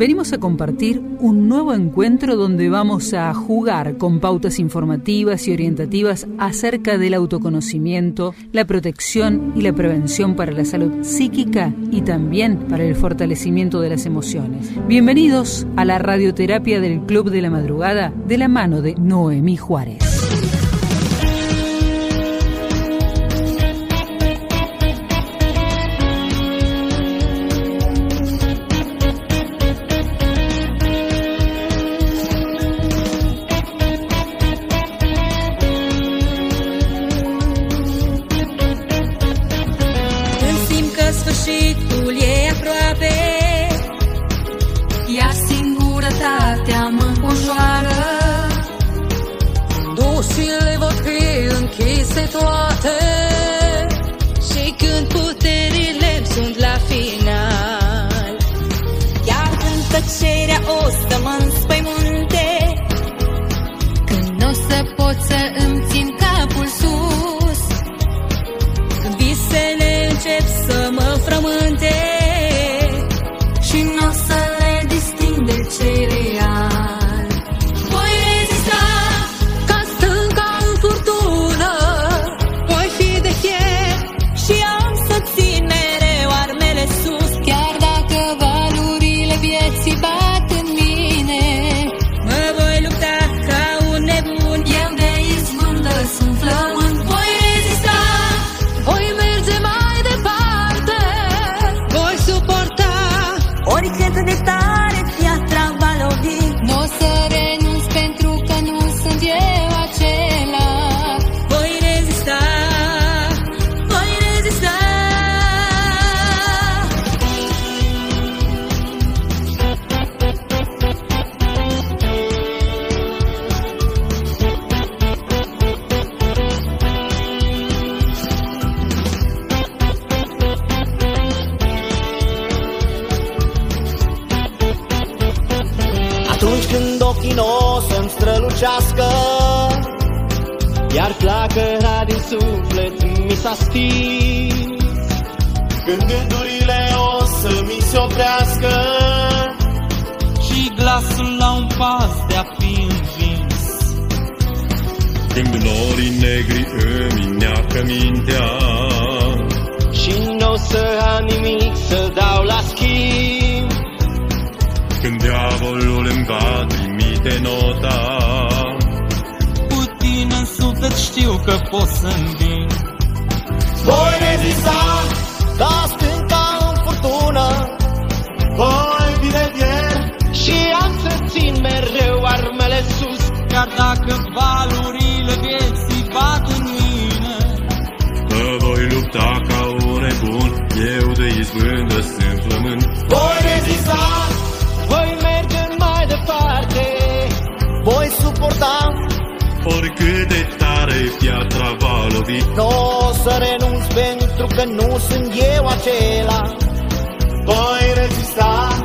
venimos a compartir un nuevo encuentro donde vamos a jugar con pautas informativas y orientativas acerca del autoconocimiento, la protección y la prevención para la salud psíquica y también para el fortalecimiento de las emociones. Bienvenidos a la radioterapia del Club de la Madrugada de la mano de Noemí Juárez. toată Și când puterile sunt la final. Iar când tăcerea o stămă se oprească. Și glasul la un pas de a fi învins. Când norii negri îmi neacă mintea. Și nu o să am nimic să dau la schimb. Când diavolul îmi va trimite nota. Putin în suflet știu că pot să-mi vin. Voi rezista, dar Chiar dacă valurile vieții bat în mine Că voi lupta ca un nebun Eu de izbândă sunt flământ Voi rezista Voi merge mai departe Voi suporta. Oricât de tare piatra va lovi. Nu o să renunț pentru că nu sunt eu acela. Voi rezista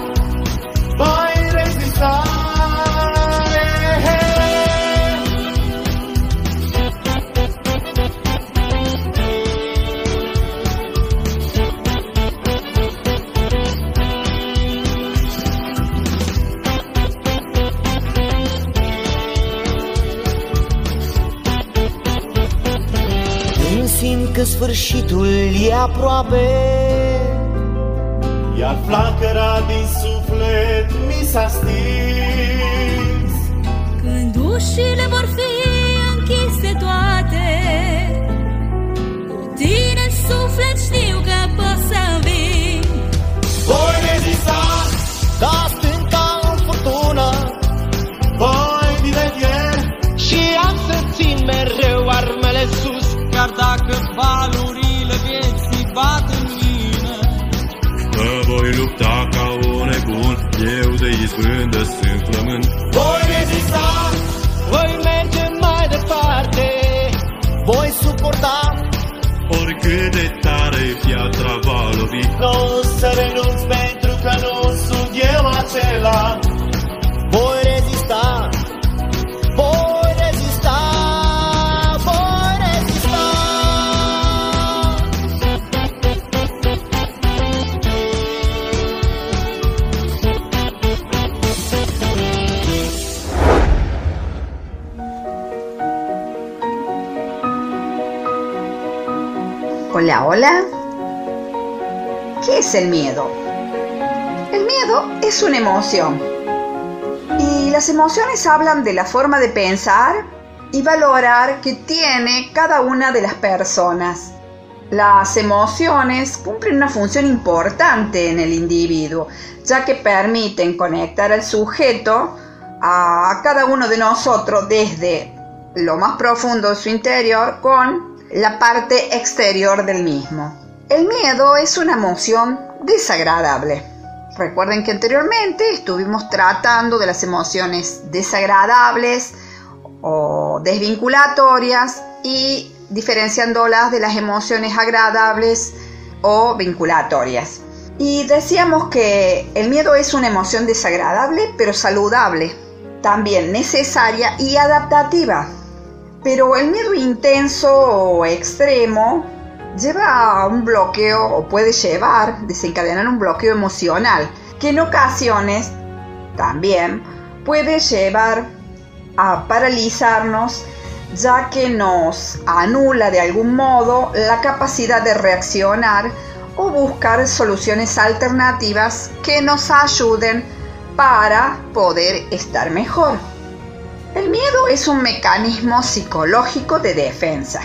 sfârșitul e aproape. Iar flacăra din suflet mi s-a stins. Când ușile vor fi până sunt flământ. Voi rezista, voi merge mai departe, voi suporta oricât de tare piatra va lovi. Nu o să renunț pentru că nu sunt eu acela Hola, hola. ¿Qué es el miedo? El miedo es una emoción. Y las emociones hablan de la forma de pensar y valorar que tiene cada una de las personas. Las emociones cumplen una función importante en el individuo, ya que permiten conectar al sujeto a cada uno de nosotros desde lo más profundo de su interior con la parte exterior del mismo. El miedo es una emoción desagradable. Recuerden que anteriormente estuvimos tratando de las emociones desagradables o desvinculatorias y diferenciándolas de las emociones agradables o vinculatorias. Y decíamos que el miedo es una emoción desagradable pero saludable, también necesaria y adaptativa pero el miedo intenso o extremo lleva a un bloqueo o puede llevar, desencadenar un bloqueo emocional, que en ocasiones también puede llevar a paralizarnos ya que nos anula de algún modo la capacidad de reaccionar o buscar soluciones alternativas que nos ayuden para poder estar mejor. El miedo es un mecanismo psicológico de defensa,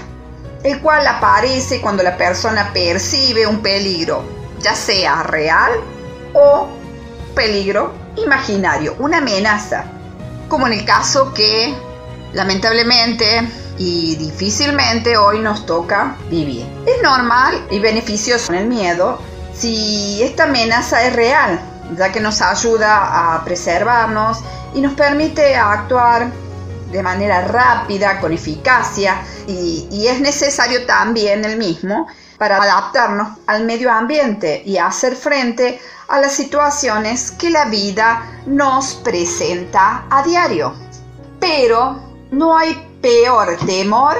el cual aparece cuando la persona percibe un peligro, ya sea real o peligro imaginario, una amenaza, como en el caso que lamentablemente y difícilmente hoy nos toca vivir. Es normal y beneficioso el miedo si esta amenaza es real, ya que nos ayuda a preservarnos y nos permite actuar de manera rápida, con eficacia, y, es necesario también el mismo para adaptarnos al medio ambiente y hacer frente a las situaciones que la vida nos presenta a diario. Pero no hay peor temor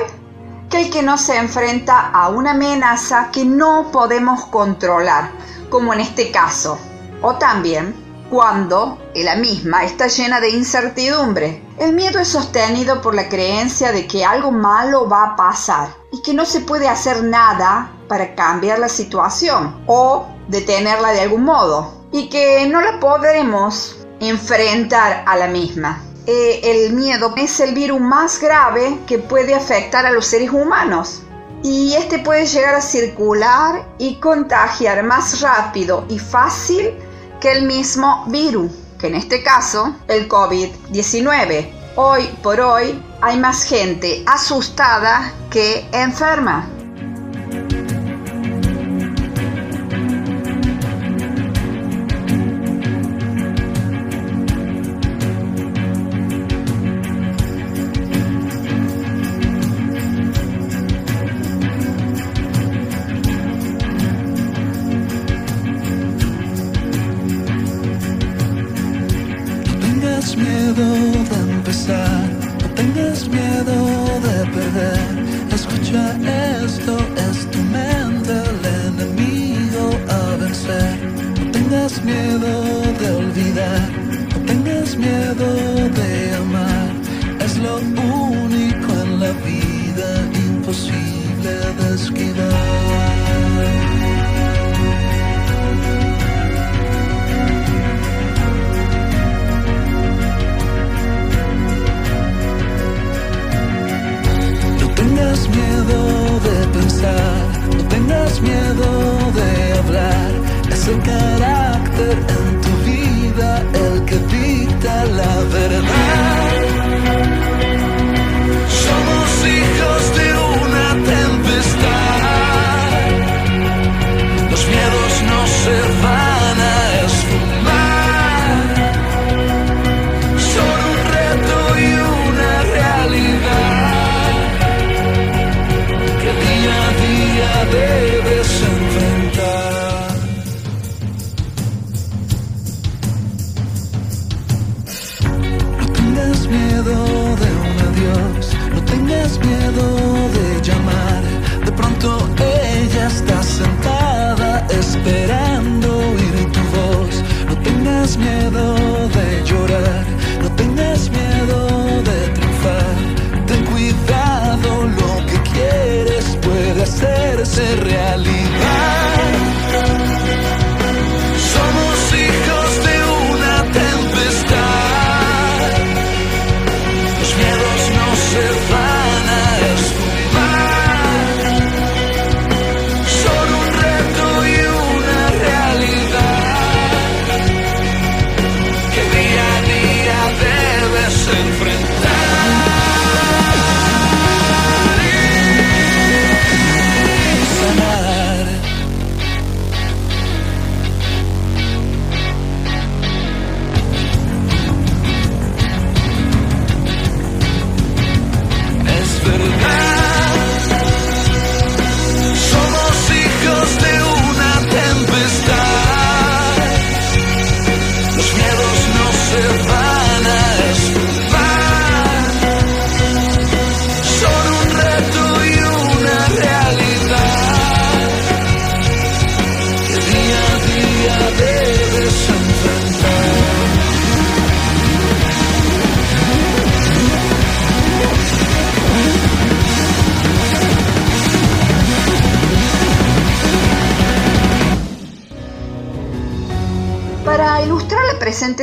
que el que nos enfrenta a una amenaza que no podemos controlar, como en este caso, o también cuando la misma está llena de incertidumbre. El miedo es sostenido por la creencia de que algo malo va a pasar y que no se puede hacer nada para cambiar la situación o detenerla de algún modo y que no la podremos enfrentar a la misma. Eh, el miedo es el virus más grave que puede afectar a los seres humanos y este puede llegar a circular y contagiar más rápido y fácil que el mismo virus, que en este caso el COVID-19. Hoy por hoy hay más gente asustada que enferma. Somos hijos de una tempestad.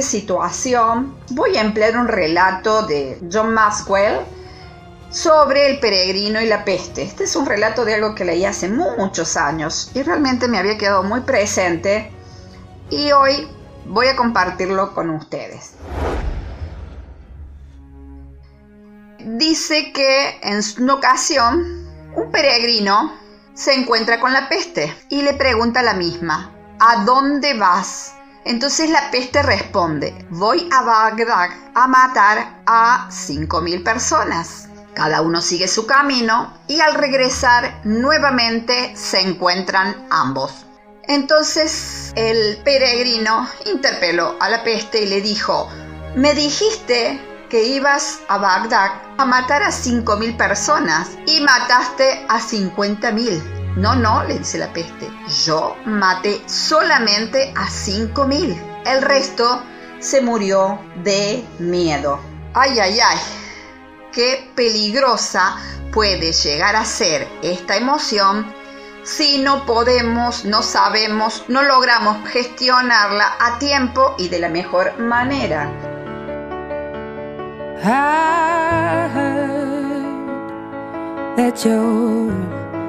Situación, voy a emplear un relato de John Maxwell sobre el peregrino y la peste. Este es un relato de algo que leí hace muchos años y realmente me había quedado muy presente y hoy voy a compartirlo con ustedes. Dice que en una ocasión un peregrino se encuentra con la peste y le pregunta a la misma, ¿a dónde vas? Entonces la peste responde, voy a Bagdad a matar a 5.000 personas. Cada uno sigue su camino y al regresar nuevamente se encuentran ambos. Entonces el peregrino interpeló a la peste y le dijo, me dijiste que ibas a Bagdad a matar a 5.000 personas y mataste a 50.000. No, no, le dice la peste, yo maté solamente a 5.000. El resto se murió de miedo. Ay, ay, ay, qué peligrosa puede llegar a ser esta emoción si no podemos, no sabemos, no logramos gestionarla a tiempo y de la mejor manera.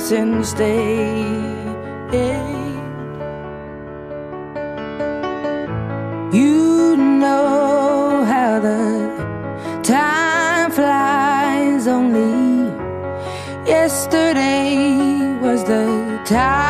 Hurts instead. You know how the time flies only. Yesterday was the time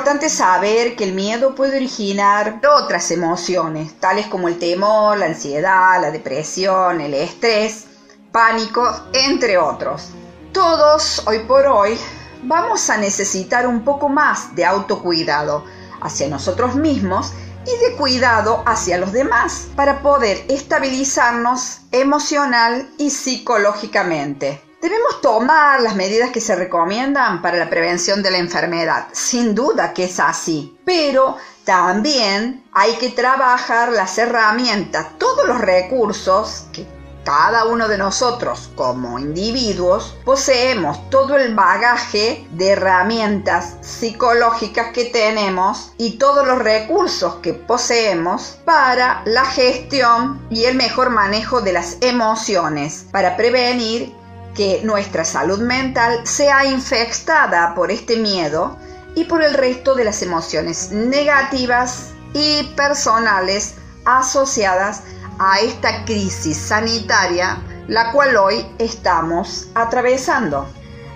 importante saber que el miedo puede originar otras emociones, tales como el temor, la ansiedad, la depresión, el estrés, pánico, entre otros. Todos, hoy por hoy, vamos a necesitar un poco más de autocuidado hacia nosotros mismos y de cuidado hacia los demás para poder estabilizarnos emocional y psicológicamente. Debemos tomar las medidas que se recomiendan para la prevención de la enfermedad. Sin duda que es así. Pero también hay que trabajar las herramientas, todos los recursos que cada uno de nosotros como individuos poseemos todo el bagaje de herramientas psicológicas que tenemos y todos los recursos que poseemos para la gestión y el mejor manejo de las emociones, para prevenir nuestra salud mental sea infectada por este miedo y por el resto de las emociones negativas y personales asociadas a esta crisis sanitaria la cual hoy estamos atravesando.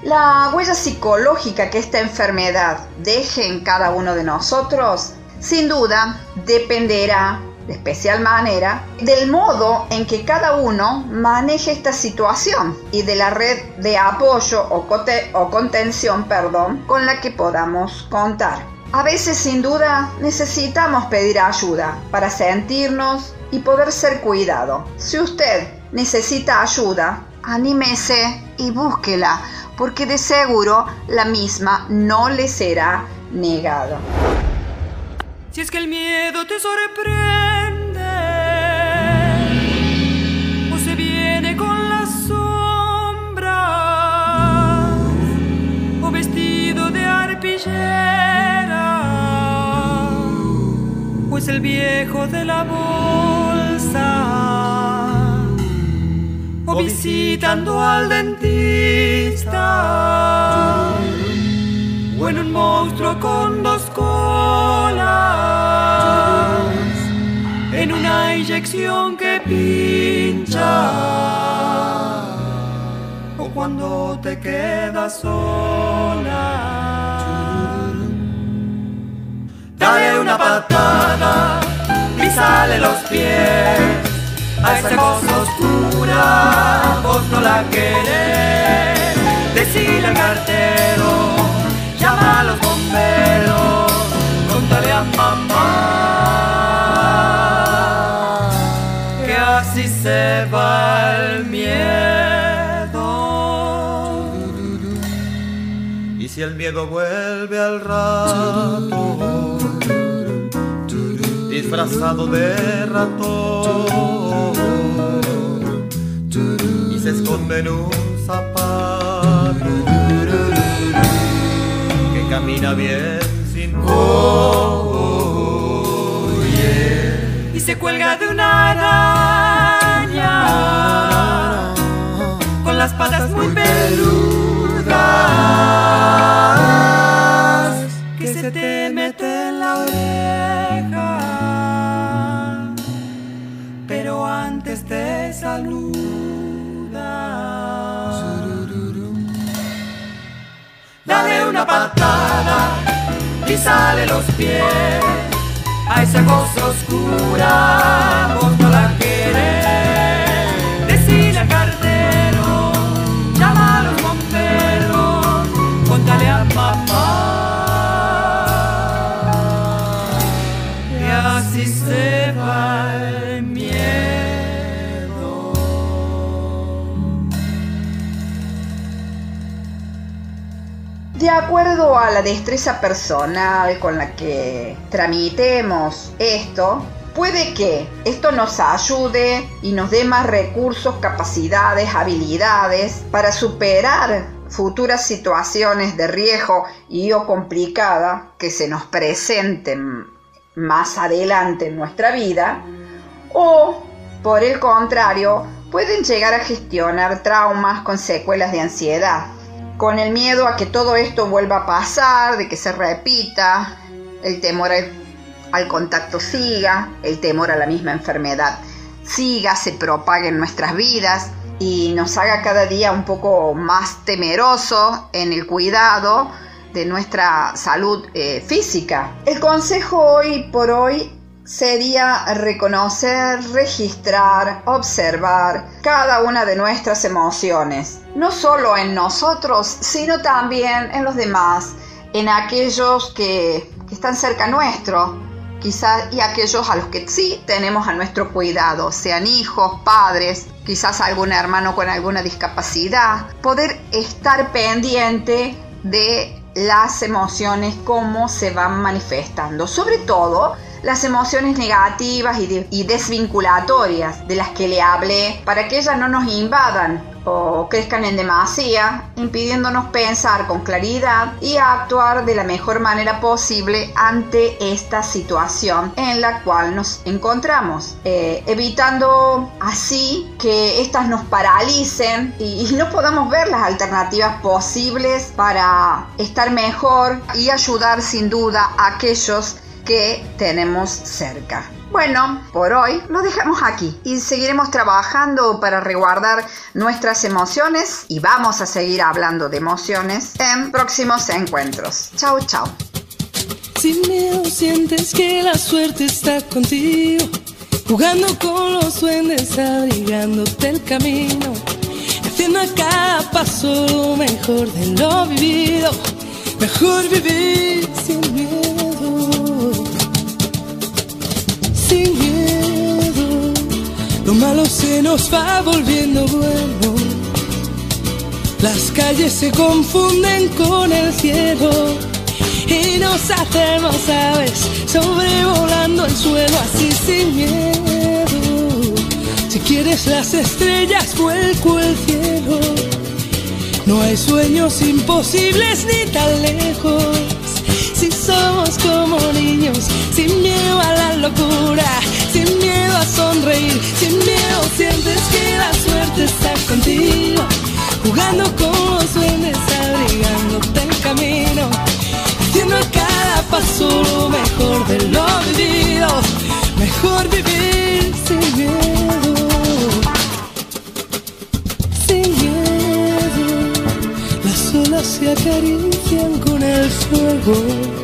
La huella psicológica que esta enfermedad deje en cada uno de nosotros sin duda dependerá de especial manera del modo en que cada uno maneje esta situación y de la red de apoyo o, o contención perdón, con la que podamos contar. A veces sin duda necesitamos pedir ayuda para sentirnos y poder ser cuidado. Si usted necesita ayuda, anímese y búsquela, porque de seguro la misma no le será negada. Si es que el miedo te sorprende. O se viene con la sombra o vestido de arpillera. O es el viejo de la bolsa. O visitando al dentista o en un monstruo con dos colas, en una inyección que pincha, o cuando te quedas sola. Dale una patada y sale los pies a esa cosa oscura, vos no la querés, decile al cartero llama a los bomberos, contale a mamá que así se va el miedo. Y si el miedo vuelve al rato, disfrazado de ratón, y se esconde en un zapato camina bien sin y se cuelga de una araña con las patas muy peludas que se te mete en la oreja. Pero antes te saluda. Dale una patada y sale los pies. A esa cosa oscura, la acuerdo a la destreza personal con la que tramitemos esto, puede que esto nos ayude y nos dé más recursos, capacidades, habilidades para superar futuras situaciones de riesgo y o complicada que se nos presenten más adelante en nuestra vida o por el contrario pueden llegar a gestionar traumas con secuelas de ansiedad con el miedo a que todo esto vuelva a pasar, de que se repita, el temor al, contacto siga, el temor a la misma enfermedad siga, se propague en nuestras vidas y nos haga cada día un poco más temeroso en el cuidado de nuestra salud eh, física. El consejo hoy por hoy sería reconocer, registrar, observar cada una de nuestras emociones, no solo en nosotros, sino también en los demás, en aquellos que, están cerca nuestro, quizás y aquellos a los que sí tenemos a nuestro cuidado, sean hijos, padres, quizás algún hermano con alguna discapacidad, poder estar pendiente de las emociones, cómo se van manifestando, sobre todo las emociones negativas y, desvinculatorias de las que le hablé para que ellas no nos invadan o crezcan en demasía, impidiéndonos pensar con claridad y actuar de la mejor manera posible ante esta situación en la cual nos encontramos, eh, evitando así que éstas nos paralicen y, y no podamos ver las alternativas posibles para estar mejor y ayudar sin duda a aquellos que tenemos cerca. Bueno, por hoy lo dejamos aquí y seguiremos trabajando para resguardar nuestras emociones y vamos a seguir hablando de emociones en próximos encuentros. Chao, chao. Sin miedo sientes que la suerte está contigo, jugando con los duendes, abrigándote el camino, haciendo a cada paso lo mejor de lo vivido, mejor vivir sin miedo. Lo malo se nos va volviendo bueno. Las calles se confunden con el cielo y nos hacemos aves sobrevolando el suelo así sin miedo. Si quieres las estrellas, vuelco el cielo. No hay sueños imposibles ni tan lejos. Si somos como niños, sin miedo a la locura sin miedo a sonreír, sin miedo sientes que la suerte está contigo, jugando con los duendes, abrigándote el camino, haciendo cada paso lo mejor de lo vivido, mejor vivir sin miedo. Sin miedo, las olas se acarician con el fuego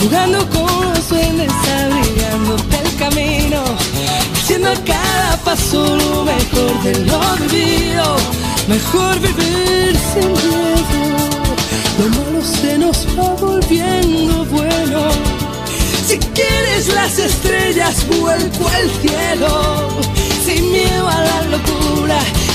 jugando con los duendes, abrigándote el camino, haciendo cada paso lo mejor de lo vivido, mejor vivir sin miedo. Lo malo se nos va volviendo bueno. Si quieres las estrellas, vuelco al cielo, sin miedo a la locura,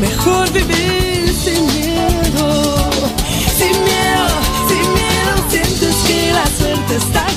mejor vivir sin miedo. Sin miedo, sin miedo, sientes que la suerte está